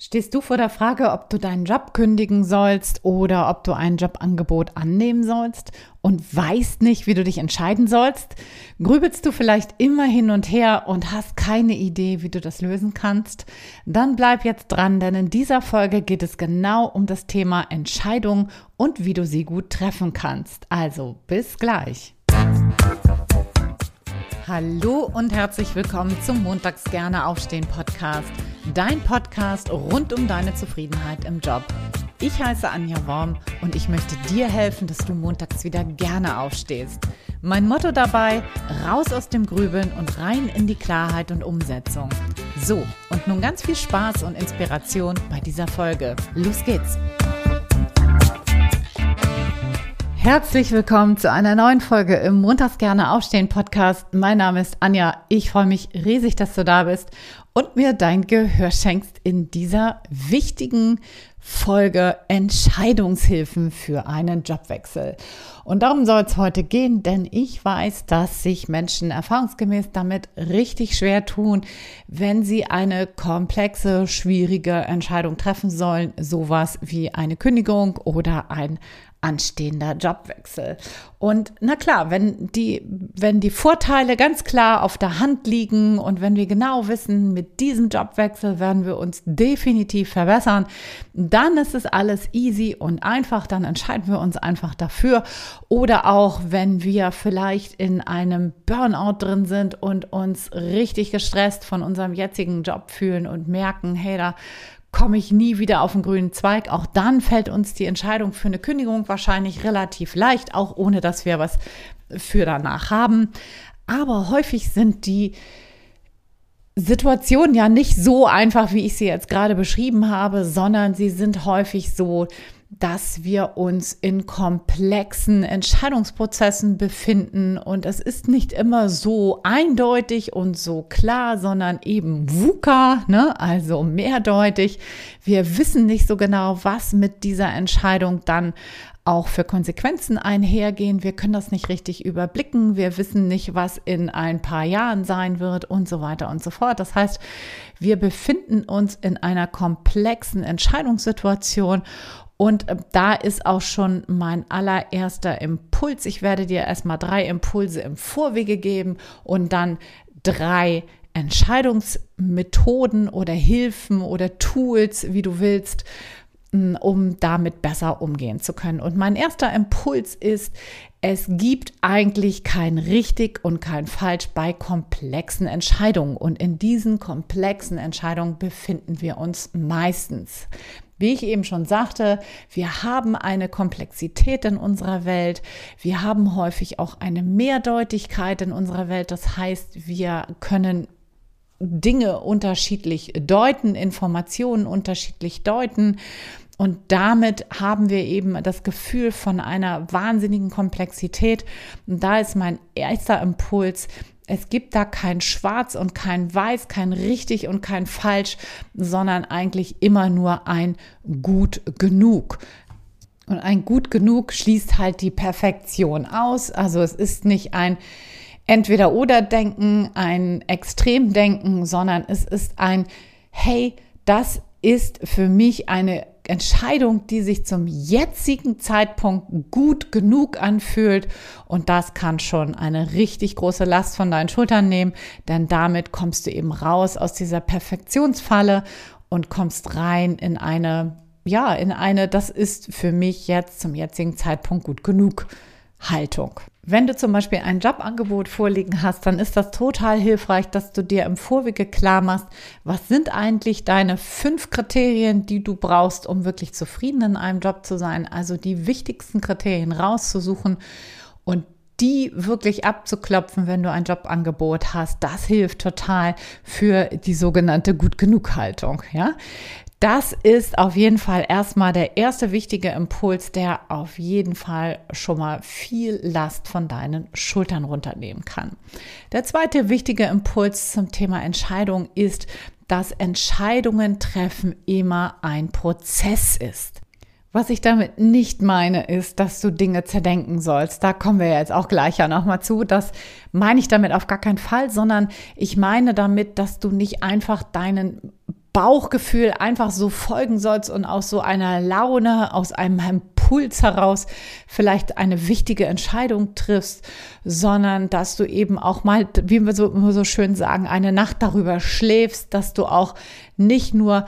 Stehst du vor der Frage, ob du deinen Job kündigen sollst oder ob du ein Jobangebot annehmen sollst und weißt nicht, wie du dich entscheiden sollst? Grübelst du vielleicht immer hin und her und hast keine Idee, wie du das lösen kannst? Dann bleib jetzt dran, denn in dieser Folge geht es genau um das Thema Entscheidung und wie du sie gut treffen kannst. Also bis gleich. Hallo und herzlich willkommen zum Montags gerne aufstehen Podcast dein Podcast rund um deine Zufriedenheit im Job. Ich heiße Anja Worm und ich möchte dir helfen, dass du montags wieder gerne aufstehst. Mein Motto dabei, raus aus dem Grübeln und rein in die Klarheit und Umsetzung. So, und nun ganz viel Spaß und Inspiration bei dieser Folge. Los geht's! Herzlich willkommen zu einer neuen Folge im Montags gerne aufstehen Podcast. Mein Name ist Anja. Ich freue mich riesig, dass du da bist und mir dein Gehör schenkst in dieser wichtigen Folge Entscheidungshilfen für einen Jobwechsel. Und darum soll es heute gehen, denn ich weiß, dass sich Menschen erfahrungsgemäß damit richtig schwer tun, wenn sie eine komplexe, schwierige Entscheidung treffen sollen, sowas wie eine Kündigung oder ein anstehender Jobwechsel. Und na klar, wenn die, wenn die Vorteile ganz klar auf der Hand liegen und wenn wir genau wissen, mit diesem Jobwechsel werden wir uns definitiv verbessern, dann ist es alles easy und einfach, dann entscheiden wir uns einfach dafür. Oder auch, wenn wir vielleicht in einem Burnout drin sind und uns richtig gestresst von unserem jetzigen Job fühlen und merken, hey, da komme ich nie wieder auf den grünen Zweig. Auch dann fällt uns die Entscheidung für eine Kündigung wahrscheinlich relativ leicht, auch ohne dass wir was für danach haben. Aber häufig sind die Situationen ja nicht so einfach, wie ich sie jetzt gerade beschrieben habe, sondern sie sind häufig so, dass wir uns in komplexen Entscheidungsprozessen befinden und es ist nicht immer so eindeutig und so klar, sondern eben VUCA, ne? also mehrdeutig. Wir wissen nicht so genau, was mit dieser Entscheidung dann auch für Konsequenzen einhergehen. Wir können das nicht richtig überblicken. Wir wissen nicht, was in ein paar Jahren sein wird und so weiter und so fort. Das heißt, wir befinden uns in einer komplexen Entscheidungssituation und äh, da ist auch schon mein allererster Impuls. Ich werde dir erstmal drei Impulse im Vorwege geben und dann drei Entscheidungsmethoden oder Hilfen oder Tools, wie du willst, um damit besser umgehen zu können. Und mein erster Impuls ist, es gibt eigentlich kein richtig und kein falsch bei komplexen Entscheidungen. Und in diesen komplexen Entscheidungen befinden wir uns meistens. Wie ich eben schon sagte, wir haben eine Komplexität in unserer Welt. Wir haben häufig auch eine Mehrdeutigkeit in unserer Welt. Das heißt, wir können Dinge unterschiedlich deuten, Informationen unterschiedlich deuten. Und damit haben wir eben das Gefühl von einer wahnsinnigen Komplexität. Und da ist mein erster Impuls, es gibt da kein Schwarz und kein Weiß, kein richtig und kein Falsch, sondern eigentlich immer nur ein Gut genug. Und ein Gut genug schließt halt die Perfektion aus. Also es ist nicht ein Entweder-Oder-Denken, ein Extremdenken, sondern es ist ein, hey, das ist für mich eine Entscheidung, die sich zum jetzigen Zeitpunkt gut genug anfühlt. Und das kann schon eine richtig große Last von deinen Schultern nehmen, denn damit kommst du eben raus aus dieser Perfektionsfalle und kommst rein in eine, ja, in eine, das ist für mich jetzt zum jetzigen Zeitpunkt gut genug Haltung. Wenn du zum Beispiel ein Jobangebot vorliegen hast, dann ist das total hilfreich, dass du dir im Vorwege klar machst, was sind eigentlich deine fünf Kriterien, die du brauchst, um wirklich zufrieden in einem Job zu sein. Also die wichtigsten Kriterien rauszusuchen und die wirklich abzuklopfen, wenn du ein Jobangebot hast, das hilft total für die sogenannte Gut genug Haltung, ja. Das ist auf jeden Fall erstmal der erste wichtige Impuls, der auf jeden Fall schon mal viel Last von deinen Schultern runternehmen kann. Der zweite wichtige Impuls zum Thema Entscheidung ist, dass Entscheidungen treffen immer ein Prozess ist. Was ich damit nicht meine, ist, dass du Dinge zerdenken sollst. Da kommen wir jetzt auch gleich ja nochmal zu. Das meine ich damit auf gar keinen Fall, sondern ich meine damit, dass du nicht einfach deinen Bauchgefühl einfach so folgen sollst und aus so einer Laune, aus einem Impuls heraus vielleicht eine wichtige Entscheidung triffst, sondern dass du eben auch mal, wie wir so, so schön sagen, eine Nacht darüber schläfst, dass du auch nicht nur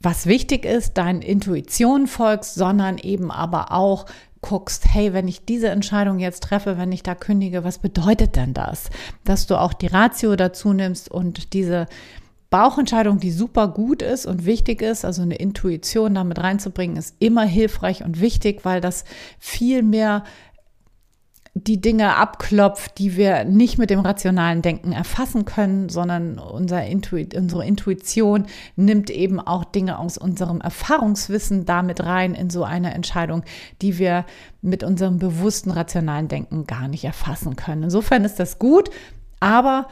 was wichtig ist, deinen Intuition folgst, sondern eben aber auch guckst, hey, wenn ich diese Entscheidung jetzt treffe, wenn ich da kündige, was bedeutet denn das? Dass du auch die Ratio dazu nimmst und diese Bauchentscheidung, die super gut ist und wichtig ist, also eine Intuition damit reinzubringen, ist immer hilfreich und wichtig, weil das viel mehr die Dinge abklopft, die wir nicht mit dem rationalen Denken erfassen können, sondern unser Intu unsere Intuition nimmt eben auch Dinge aus unserem Erfahrungswissen damit rein in so eine Entscheidung, die wir mit unserem bewussten rationalen Denken gar nicht erfassen können. Insofern ist das gut, aber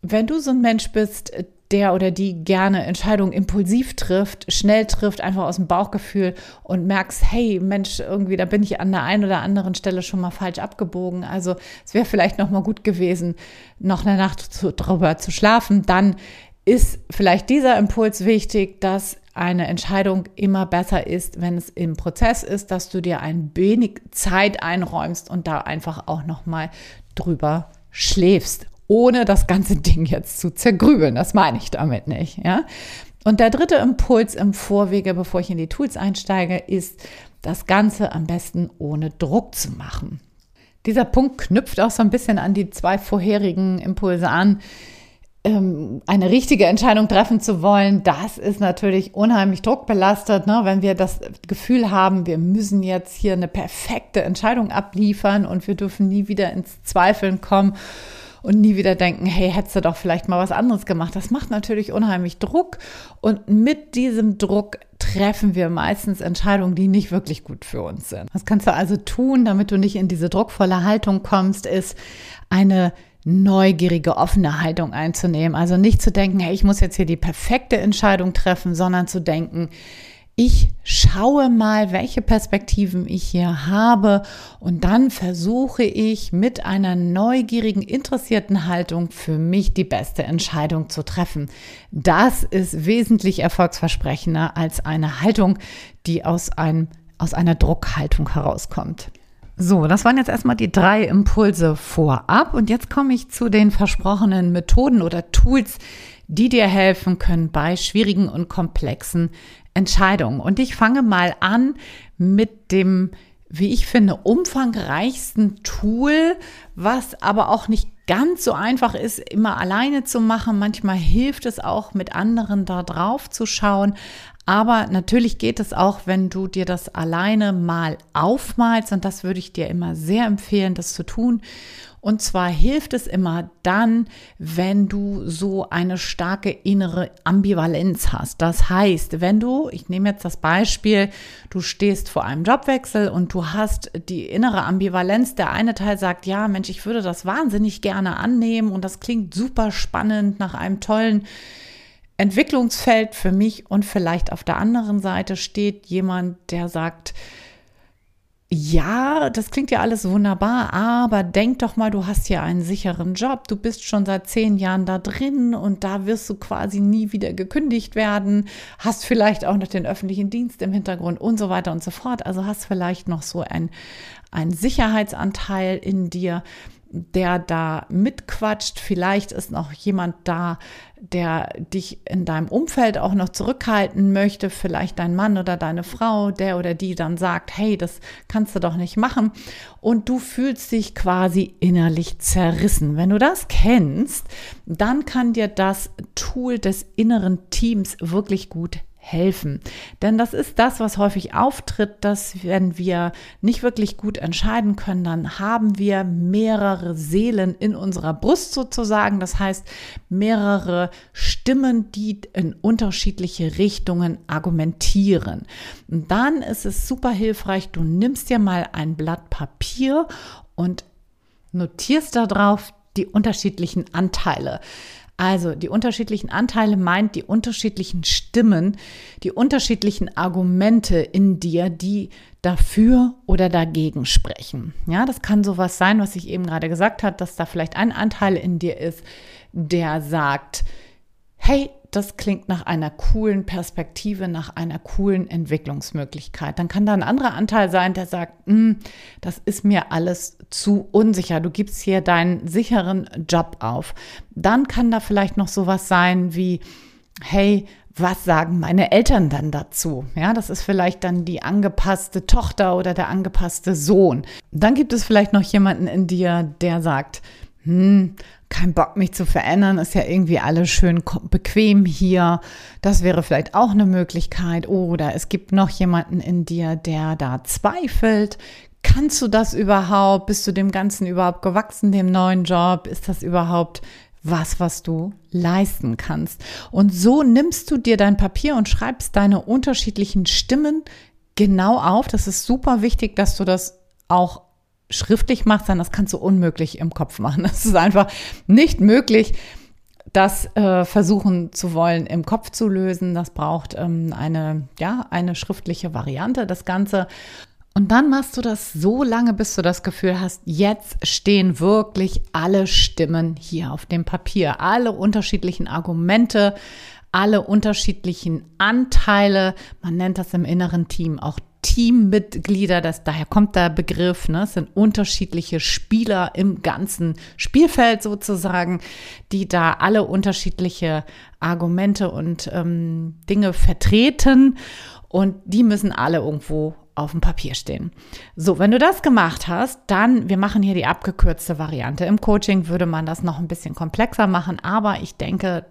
wenn du so ein Mensch bist, der oder die gerne Entscheidungen impulsiv trifft, schnell trifft, einfach aus dem Bauchgefühl und merkst, hey Mensch, irgendwie, da bin ich an der einen oder anderen Stelle schon mal falsch abgebogen. Also es wäre vielleicht noch mal gut gewesen, noch eine Nacht zu, drüber zu schlafen. Dann ist vielleicht dieser Impuls wichtig, dass eine Entscheidung immer besser ist, wenn es im Prozess ist, dass du dir ein wenig Zeit einräumst und da einfach auch noch mal drüber schläfst ohne das ganze Ding jetzt zu zergrübeln. Das meine ich damit nicht. Ja? Und der dritte Impuls im Vorwege, bevor ich in die Tools einsteige, ist, das Ganze am besten ohne Druck zu machen. Dieser Punkt knüpft auch so ein bisschen an die zwei vorherigen Impulse an. Ähm, eine richtige Entscheidung treffen zu wollen, das ist natürlich unheimlich druckbelastet, ne? wenn wir das Gefühl haben, wir müssen jetzt hier eine perfekte Entscheidung abliefern und wir dürfen nie wieder ins Zweifeln kommen und nie wieder denken, hey, hättest du doch vielleicht mal was anderes gemacht. Das macht natürlich unheimlich Druck und mit diesem Druck treffen wir meistens Entscheidungen, die nicht wirklich gut für uns sind. Was kannst du also tun, damit du nicht in diese druckvolle Haltung kommst, ist eine neugierige, offene Haltung einzunehmen. Also nicht zu denken, hey, ich muss jetzt hier die perfekte Entscheidung treffen, sondern zu denken, ich schaue mal, welche Perspektiven ich hier habe und dann versuche ich mit einer neugierigen, interessierten Haltung für mich die beste Entscheidung zu treffen. Das ist wesentlich erfolgsversprechender als eine Haltung, die aus, einem, aus einer Druckhaltung herauskommt. So, das waren jetzt erstmal die drei Impulse vorab und jetzt komme ich zu den versprochenen Methoden oder Tools, die dir helfen können bei schwierigen und komplexen Entscheidungen. Und ich fange mal an mit dem, wie ich finde, umfangreichsten Tool, was aber auch nicht ganz so einfach ist, immer alleine zu machen. Manchmal hilft es auch, mit anderen da drauf zu schauen. Aber natürlich geht es auch, wenn du dir das alleine mal aufmalst. Und das würde ich dir immer sehr empfehlen, das zu tun. Und zwar hilft es immer dann, wenn du so eine starke innere Ambivalenz hast. Das heißt, wenn du, ich nehme jetzt das Beispiel, du stehst vor einem Jobwechsel und du hast die innere Ambivalenz. Der eine Teil sagt, ja, Mensch, ich würde das wahnsinnig gerne annehmen und das klingt super spannend nach einem tollen Entwicklungsfeld für mich und vielleicht auf der anderen Seite steht jemand, der sagt, ja, das klingt ja alles wunderbar, aber denk doch mal, du hast hier einen sicheren Job, du bist schon seit zehn Jahren da drin und da wirst du quasi nie wieder gekündigt werden, hast vielleicht auch noch den öffentlichen Dienst im Hintergrund und so weiter und so fort. Also hast vielleicht noch so ein, ein Sicherheitsanteil in dir der da mitquatscht. Vielleicht ist noch jemand da, der dich in deinem Umfeld auch noch zurückhalten möchte. Vielleicht dein Mann oder deine Frau, der oder die dann sagt, hey, das kannst du doch nicht machen. Und du fühlst dich quasi innerlich zerrissen. Wenn du das kennst, dann kann dir das Tool des inneren Teams wirklich gut helfen. Denn das ist das, was häufig auftritt, dass wenn wir nicht wirklich gut entscheiden können, dann haben wir mehrere Seelen in unserer Brust sozusagen. Das heißt, mehrere Stimmen, die in unterschiedliche Richtungen argumentieren. Und dann ist es super hilfreich, du nimmst dir mal ein Blatt Papier und notierst darauf die unterschiedlichen Anteile. Also die unterschiedlichen Anteile meint die unterschiedlichen Stimmen, die unterschiedlichen Argumente in dir, die dafür oder dagegen sprechen. Ja, das kann sowas sein, was ich eben gerade gesagt habe, dass da vielleicht ein Anteil in dir ist, der sagt, hey, das klingt nach einer coolen Perspektive, nach einer coolen Entwicklungsmöglichkeit. Dann kann da ein anderer Anteil sein, der sagt, hm, das ist mir alles zu unsicher. Du gibst hier deinen sicheren Job auf. Dann kann da vielleicht noch sowas sein wie, hey, was sagen meine Eltern dann dazu? Ja, das ist vielleicht dann die angepasste Tochter oder der angepasste Sohn. Dann gibt es vielleicht noch jemanden in dir, der sagt, hm, kein Bock, mich zu verändern, ist ja irgendwie alles schön bequem hier. Das wäre vielleicht auch eine Möglichkeit. Oder es gibt noch jemanden in dir, der da zweifelt. Kannst du das überhaupt? Bist du dem Ganzen überhaupt gewachsen, dem neuen Job? Ist das überhaupt was, was du leisten kannst? Und so nimmst du dir dein Papier und schreibst deine unterschiedlichen Stimmen genau auf. Das ist super wichtig, dass du das auch schriftlich machst, dann das kannst du unmöglich im Kopf machen. Es ist einfach nicht möglich, das äh, versuchen zu wollen, im Kopf zu lösen. Das braucht ähm, eine, ja, eine schriftliche Variante, das Ganze. Und dann machst du das so lange, bis du das Gefühl hast, jetzt stehen wirklich alle Stimmen hier auf dem Papier, alle unterschiedlichen Argumente, alle unterschiedlichen Anteile. Man nennt das im inneren Team auch Teammitglieder, das, daher kommt der Begriff, ne? es sind unterschiedliche Spieler im ganzen Spielfeld sozusagen, die da alle unterschiedliche Argumente und ähm, Dinge vertreten und die müssen alle irgendwo auf dem Papier stehen. So, wenn du das gemacht hast, dann, wir machen hier die abgekürzte Variante. Im Coaching würde man das noch ein bisschen komplexer machen, aber ich denke,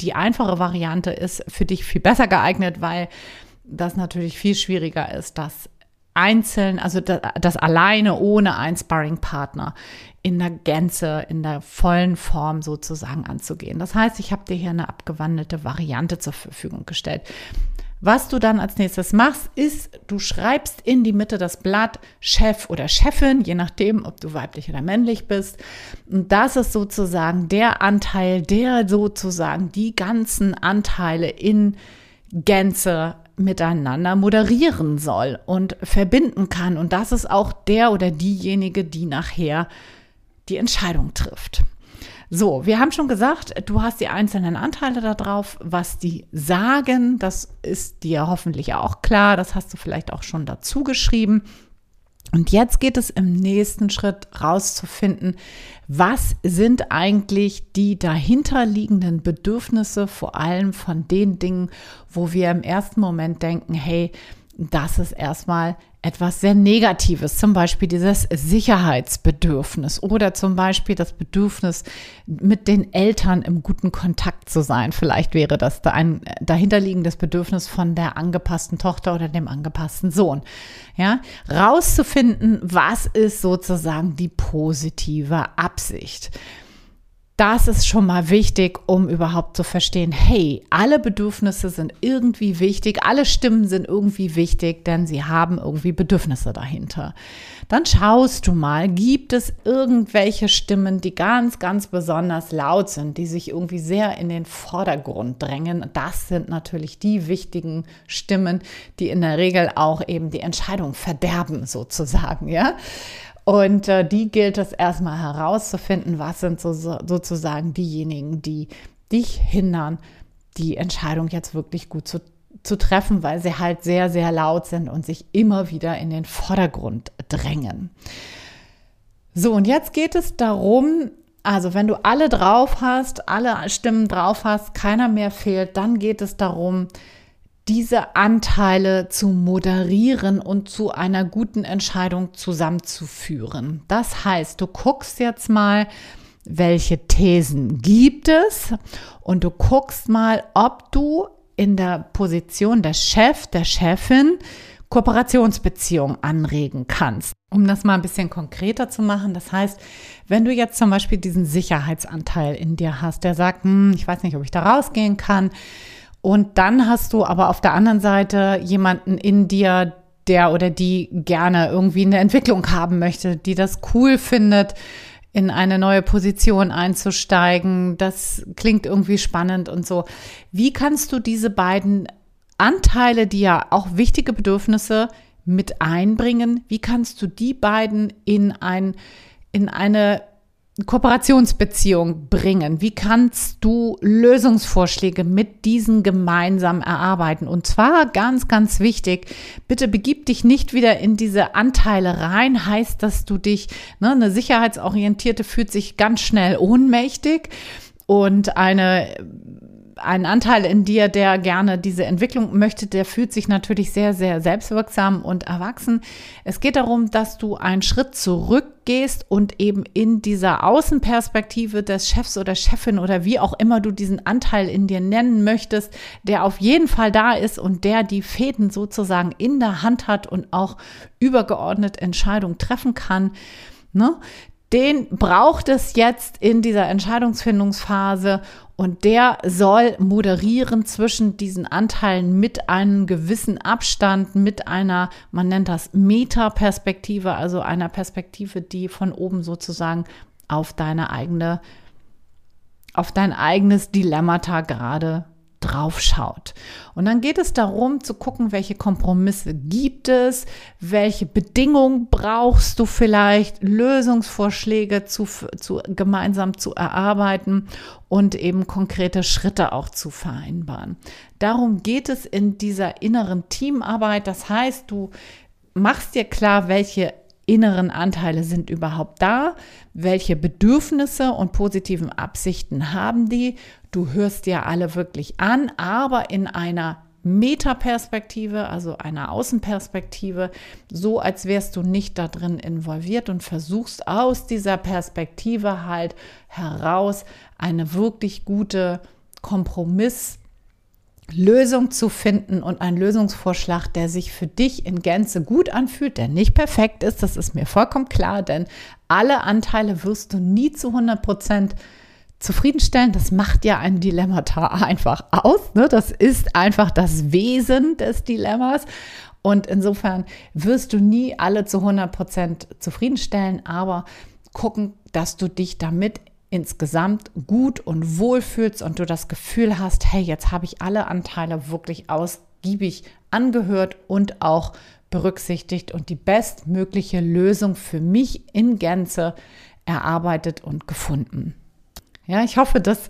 die einfache Variante ist für dich viel besser geeignet, weil das natürlich viel schwieriger ist, das einzeln, also das, das alleine ohne einen Sparring-Partner in der Gänze, in der vollen Form sozusagen anzugehen. Das heißt, ich habe dir hier eine abgewandelte Variante zur Verfügung gestellt. Was du dann als nächstes machst, ist, du schreibst in die Mitte das Blatt Chef oder Chefin, je nachdem, ob du weiblich oder männlich bist. Und das ist sozusagen der Anteil, der sozusagen die ganzen Anteile in Gänze miteinander moderieren soll und verbinden kann. Und das ist auch der oder diejenige, die nachher die Entscheidung trifft. So, wir haben schon gesagt, du hast die einzelnen Anteile da drauf, was die sagen. Das ist dir hoffentlich auch klar. Das hast du vielleicht auch schon dazu geschrieben. Und jetzt geht es im nächsten Schritt rauszufinden, was sind eigentlich die dahinterliegenden Bedürfnisse, vor allem von den Dingen, wo wir im ersten Moment denken, hey, das ist erstmal etwas sehr Negatives, zum Beispiel dieses Sicherheitsbedürfnis oder zum Beispiel das Bedürfnis, mit den Eltern im guten Kontakt zu sein. Vielleicht wäre das da ein dahinterliegendes Bedürfnis von der angepassten Tochter oder dem angepassten Sohn. Ja, rauszufinden, was ist sozusagen die positive Absicht das ist schon mal wichtig, um überhaupt zu verstehen, hey, alle Bedürfnisse sind irgendwie wichtig, alle Stimmen sind irgendwie wichtig, denn sie haben irgendwie Bedürfnisse dahinter. Dann schaust du mal, gibt es irgendwelche Stimmen, die ganz, ganz besonders laut sind, die sich irgendwie sehr in den Vordergrund drängen. Das sind natürlich die wichtigen Stimmen, die in der Regel auch eben die Entscheidung verderben, sozusagen, ja. Und äh, die gilt es erstmal herauszufinden, was sind so, sozusagen diejenigen, die dich hindern, die Entscheidung jetzt wirklich gut zu, zu treffen, weil sie halt sehr, sehr laut sind und sich immer wieder in den Vordergrund drängen. So, und jetzt geht es darum, also wenn du alle drauf hast, alle Stimmen drauf hast, keiner mehr fehlt, dann geht es darum, diese Anteile zu moderieren und zu einer guten Entscheidung zusammenzuführen. Das heißt, du guckst jetzt mal, welche Thesen gibt es und du guckst mal, ob du in der Position des Chef, der Chefin Kooperationsbeziehungen anregen kannst. Um das mal ein bisschen konkreter zu machen, das heißt, wenn du jetzt zum Beispiel diesen Sicherheitsanteil in dir hast, der sagt, hm, ich weiß nicht, ob ich da rausgehen kann, und dann hast du aber auf der anderen Seite jemanden in dir, der oder die gerne irgendwie eine Entwicklung haben möchte, die das cool findet, in eine neue Position einzusteigen. Das klingt irgendwie spannend und so. Wie kannst du diese beiden Anteile, die ja auch wichtige Bedürfnisse mit einbringen, wie kannst du die beiden in ein, in eine Kooperationsbeziehung bringen? Wie kannst du Lösungsvorschläge mit diesen gemeinsam erarbeiten? Und zwar ganz, ganz wichtig, bitte begib dich nicht wieder in diese Anteile rein, heißt, dass du dich, ne, eine Sicherheitsorientierte fühlt sich ganz schnell ohnmächtig und eine ein Anteil in dir, der gerne diese Entwicklung möchte, der fühlt sich natürlich sehr, sehr selbstwirksam und erwachsen. Es geht darum, dass du einen Schritt zurückgehst und eben in dieser Außenperspektive des Chefs oder Chefin oder wie auch immer du diesen Anteil in dir nennen möchtest, der auf jeden Fall da ist und der die Fäden sozusagen in der Hand hat und auch übergeordnet Entscheidungen treffen kann. Ne? Den braucht es jetzt in dieser Entscheidungsfindungsphase und der soll moderieren zwischen diesen Anteilen mit einem gewissen Abstand, mit einer, man nennt das Metaperspektive, also einer Perspektive, die von oben sozusagen auf deine eigene, auf dein eigenes Dilemmata gerade drauf schaut. Und dann geht es darum zu gucken, welche Kompromisse gibt es, welche Bedingungen brauchst du vielleicht, Lösungsvorschläge zu, zu, gemeinsam zu erarbeiten und eben konkrete Schritte auch zu vereinbaren. Darum geht es in dieser inneren Teamarbeit. Das heißt, du machst dir klar, welche inneren Anteile sind überhaupt da, welche Bedürfnisse und positiven Absichten haben die. Du hörst dir alle wirklich an, aber in einer Metaperspektive, also einer Außenperspektive, so als wärst du nicht da drin involviert und versuchst aus dieser Perspektive halt heraus eine wirklich gute Kompromiss Lösung zu finden und einen Lösungsvorschlag, der sich für dich in Gänze gut anfühlt, der nicht perfekt ist, das ist mir vollkommen klar, denn alle Anteile wirst du nie zu 100 Prozent zufriedenstellen. Das macht ja ein Dilemmata einfach aus. Ne? Das ist einfach das Wesen des Dilemmas. Und insofern wirst du nie alle zu 100 Prozent zufriedenstellen, aber gucken, dass du dich damit insgesamt gut und wohl fühlst und du das Gefühl hast, hey, jetzt habe ich alle Anteile wirklich ausgiebig angehört und auch berücksichtigt und die bestmögliche Lösung für mich in Gänze erarbeitet und gefunden. Ja, ich hoffe, das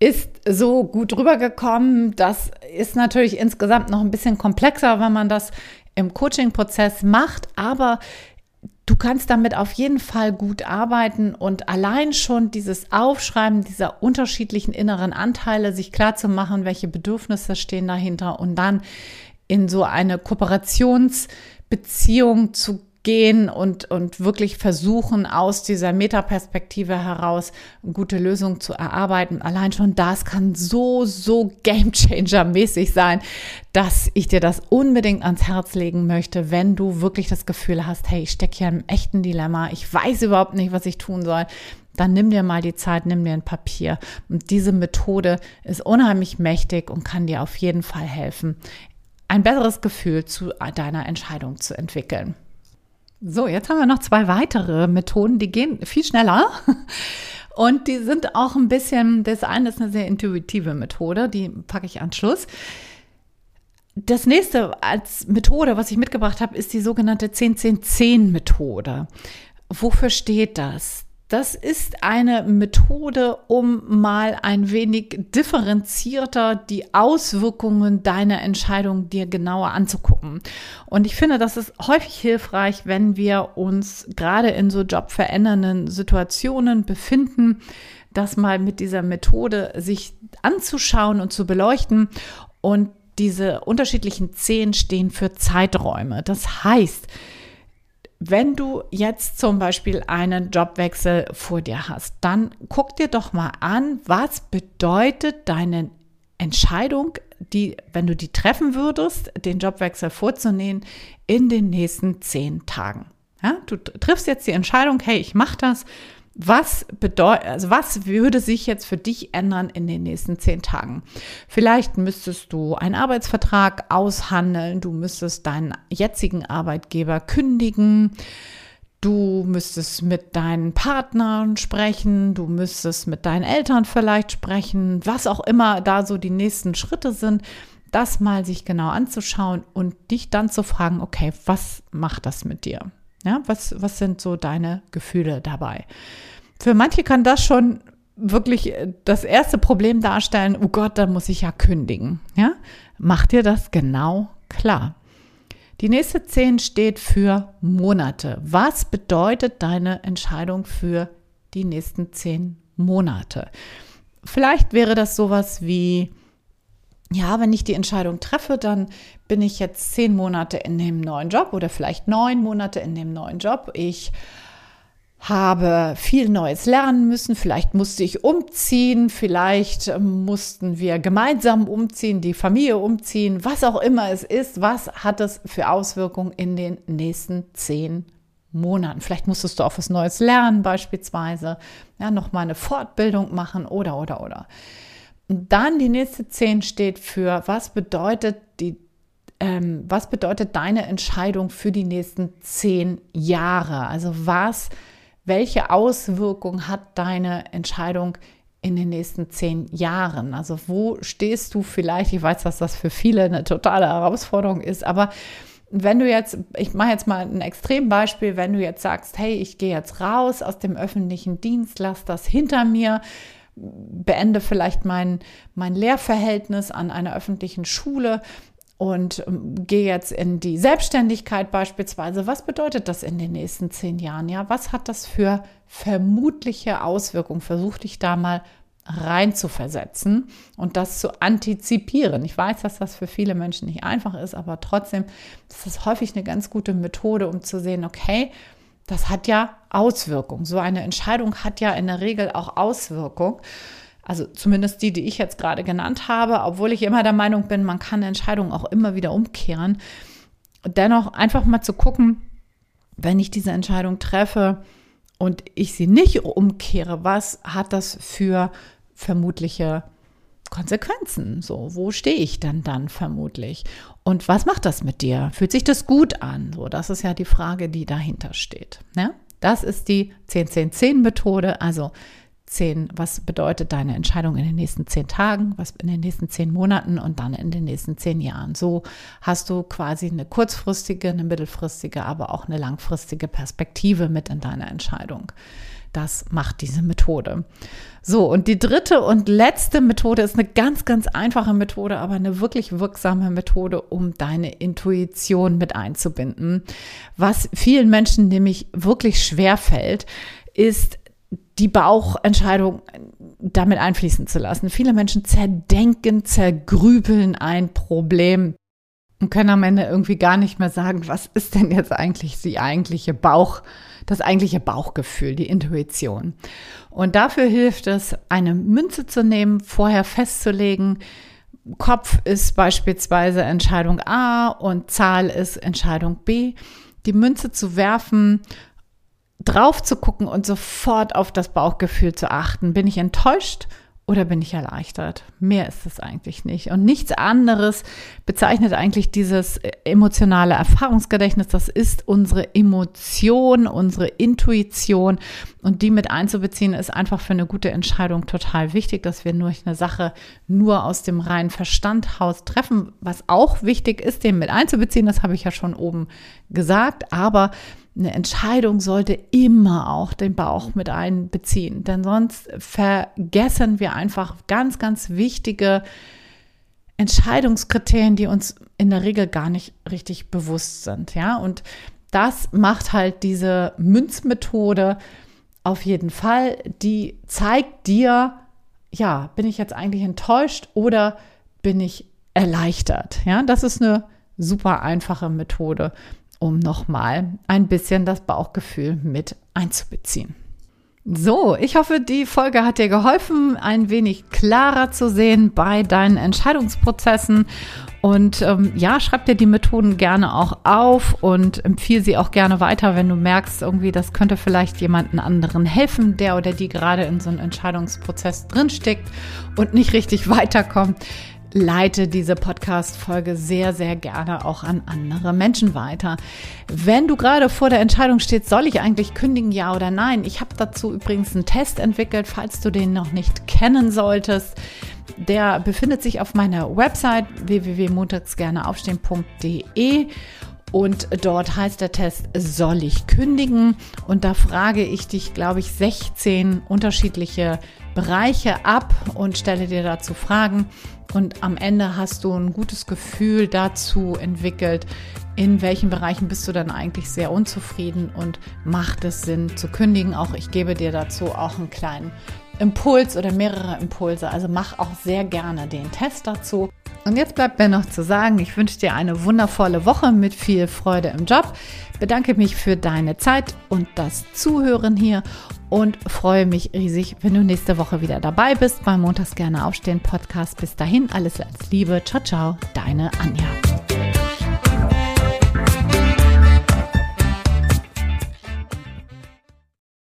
ist so gut rübergekommen. Das ist natürlich insgesamt noch ein bisschen komplexer, wenn man das im Coaching-Prozess macht, aber Du kannst damit auf jeden Fall gut arbeiten und allein schon dieses Aufschreiben dieser unterschiedlichen inneren Anteile, sich klar zu machen, welche Bedürfnisse stehen dahinter und dann in so eine Kooperationsbeziehung zu gehen und, und wirklich versuchen, aus dieser Metaperspektive heraus gute Lösungen zu erarbeiten. Allein schon das kann so, so Gamechanger-mäßig sein, dass ich dir das unbedingt ans Herz legen möchte, wenn du wirklich das Gefühl hast, hey, ich stecke hier im echten Dilemma, ich weiß überhaupt nicht, was ich tun soll. Dann nimm dir mal die Zeit, nimm dir ein Papier. Und diese Methode ist unheimlich mächtig und kann dir auf jeden Fall helfen, ein besseres Gefühl zu deiner Entscheidung zu entwickeln. So, jetzt haben wir noch zwei weitere Methoden, die gehen viel schneller. Und die sind auch ein bisschen, das eine ist eine sehr intuitive Methode, die packe ich an Schluss. Das nächste als Methode, was ich mitgebracht habe, ist die sogenannte 10-10-10-Methode. Wofür steht das? Das ist eine Methode, um mal ein wenig differenzierter die Auswirkungen deiner Entscheidung dir genauer anzugucken. Und ich finde, das ist häufig hilfreich, wenn wir uns gerade in so jobverändernden Situationen befinden, das mal mit dieser Methode sich anzuschauen und zu beleuchten. Und diese unterschiedlichen Zehn stehen für Zeiträume. Das heißt, wenn du jetzt zum Beispiel einen Jobwechsel vor dir hast, dann guck dir doch mal an, was bedeutet deine Entscheidung, die, wenn du die treffen würdest, den Jobwechsel vorzunehmen, in den nächsten zehn Tagen. Ja, du triffst jetzt die Entscheidung, hey, ich mache das was bedeutet, also was würde sich jetzt für dich ändern in den nächsten zehn Tagen? Vielleicht müsstest du einen Arbeitsvertrag aushandeln, du müsstest deinen jetzigen Arbeitgeber kündigen, du müsstest mit deinen Partnern sprechen, du müsstest mit deinen Eltern vielleicht sprechen, was auch immer da so die nächsten Schritte sind, das mal sich genau anzuschauen und dich dann zu fragen, okay, was macht das mit dir? Ja, was, was sind so deine Gefühle dabei? für manche kann das schon wirklich äh, das erste Problem darstellen, oh Gott, dann muss ich ja kündigen. Ja? Mach dir das genau klar. Die nächste 10 steht für Monate. Was bedeutet deine Entscheidung für die nächsten 10 Monate? Vielleicht wäre das sowas wie, ja, wenn ich die Entscheidung treffe, dann bin ich jetzt zehn Monate in dem neuen Job oder vielleicht neun Monate in dem neuen Job. Ich habe viel Neues lernen müssen. Vielleicht musste ich umziehen, vielleicht ähm, mussten wir gemeinsam umziehen, die Familie umziehen, was auch immer es ist. Was hat es für Auswirkungen in den nächsten zehn Monaten? Vielleicht musstest du auch was Neues lernen, beispielsweise, ja, nochmal eine Fortbildung machen oder, oder, oder. Dann die nächste zehn steht für, was bedeutet die ähm, was bedeutet deine Entscheidung für die nächsten zehn Jahre? Also was welche Auswirkung hat deine Entscheidung in den nächsten zehn Jahren? Also wo stehst du vielleicht? Ich weiß, dass das für viele eine totale Herausforderung ist, aber wenn du jetzt, ich mache jetzt mal ein Extrembeispiel, wenn du jetzt sagst, hey, ich gehe jetzt raus aus dem öffentlichen Dienst, lass das hinter mir, beende vielleicht mein, mein Lehrverhältnis an einer öffentlichen Schule und ähm, gehe jetzt in die Selbstständigkeit beispielsweise. Was bedeutet das in den nächsten zehn Jahren? Ja, was hat das für vermutliche Auswirkungen? Versuch dich da mal rein zu versetzen und das zu antizipieren. Ich weiß, dass das für viele Menschen nicht einfach ist, aber trotzdem ist das häufig eine ganz gute Methode, um zu sehen, okay, das hat ja Auswirkungen. So eine Entscheidung hat ja in der Regel auch Auswirkungen. Also zumindest die, die ich jetzt gerade genannt habe, obwohl ich immer der Meinung bin, man kann Entscheidungen auch immer wieder umkehren. Dennoch einfach mal zu gucken, wenn ich diese Entscheidung treffe und ich sie nicht umkehre, was hat das für vermutliche Konsequenzen? So, wo stehe ich denn dann vermutlich? Und was macht das mit dir? Fühlt sich das gut an? So, das ist ja die Frage, die dahinter steht. Ja? Das ist die 10-10-10-Methode. Also zehn, was bedeutet deine Entscheidung in den nächsten zehn Tagen, was in den nächsten zehn Monaten und dann in den nächsten zehn Jahren. So hast du quasi eine kurzfristige, eine mittelfristige, aber auch eine langfristige Perspektive mit in deiner Entscheidung. Das macht diese Methode. So, und die dritte und letzte Methode ist eine ganz, ganz einfache Methode, aber eine wirklich wirksame Methode, um deine Intuition mit einzubinden. Was vielen Menschen nämlich wirklich schwer fällt, ist die Bauchentscheidung damit einfließen zu lassen. Viele Menschen zerdenken, zergrübeln ein Problem und können am Ende irgendwie gar nicht mehr sagen, was ist denn jetzt eigentlich die eigentliche Bauch, das eigentliche Bauchgefühl, die Intuition. Und dafür hilft es, eine Münze zu nehmen, vorher festzulegen, Kopf ist beispielsweise Entscheidung A und Zahl ist Entscheidung B. Die Münze zu werfen drauf zu gucken und sofort auf das Bauchgefühl zu achten. Bin ich enttäuscht oder bin ich erleichtert? Mehr ist es eigentlich nicht. Und nichts anderes bezeichnet eigentlich dieses emotionale Erfahrungsgedächtnis. Das ist unsere Emotion, unsere Intuition. Und die mit einzubeziehen, ist einfach für eine gute Entscheidung total wichtig, dass wir nur eine Sache nur aus dem reinen Verstandhaus treffen. Was auch wichtig ist, den mit einzubeziehen, das habe ich ja schon oben gesagt. Aber eine Entscheidung sollte immer auch den Bauch mit einbeziehen, denn sonst vergessen wir einfach ganz, ganz wichtige Entscheidungskriterien, die uns in der Regel gar nicht richtig bewusst sind. Ja, und das macht halt diese Münzmethode auf jeden Fall. Die zeigt dir, ja, bin ich jetzt eigentlich enttäuscht oder bin ich erleichtert? Ja, das ist eine super einfache Methode um nochmal ein bisschen das Bauchgefühl mit einzubeziehen. So, ich hoffe, die Folge hat dir geholfen, ein wenig klarer zu sehen bei deinen Entscheidungsprozessen. Und ähm, ja, schreib dir die Methoden gerne auch auf und empfiehl sie auch gerne weiter, wenn du merkst, irgendwie, das könnte vielleicht jemanden anderen helfen, der oder die gerade in so einem Entscheidungsprozess drinsteckt und nicht richtig weiterkommt leite diese Podcast-Folge sehr, sehr gerne auch an andere Menschen weiter. Wenn du gerade vor der Entscheidung stehst, soll ich eigentlich kündigen, ja oder nein? Ich habe dazu übrigens einen Test entwickelt, falls du den noch nicht kennen solltest. Der befindet sich auf meiner Website www.montagsgerneaufstehen.de Und dort heißt der Test, soll ich kündigen? Und da frage ich dich, glaube ich, 16 unterschiedliche Bereiche ab und stelle dir dazu Fragen. Und am Ende hast du ein gutes Gefühl dazu entwickelt, in welchen Bereichen bist du dann eigentlich sehr unzufrieden und macht es Sinn zu kündigen. Auch ich gebe dir dazu auch einen kleinen Impuls oder mehrere Impulse. Also mach auch sehr gerne den Test dazu. Und jetzt bleibt mir noch zu sagen, ich wünsche dir eine wundervolle Woche mit viel Freude im Job. Bedanke mich für deine Zeit und das Zuhören hier und freue mich riesig, wenn du nächste Woche wieder dabei bist beim Montags gerne aufstehen Podcast. Bis dahin alles Liebe. Ciao, ciao, deine Anja.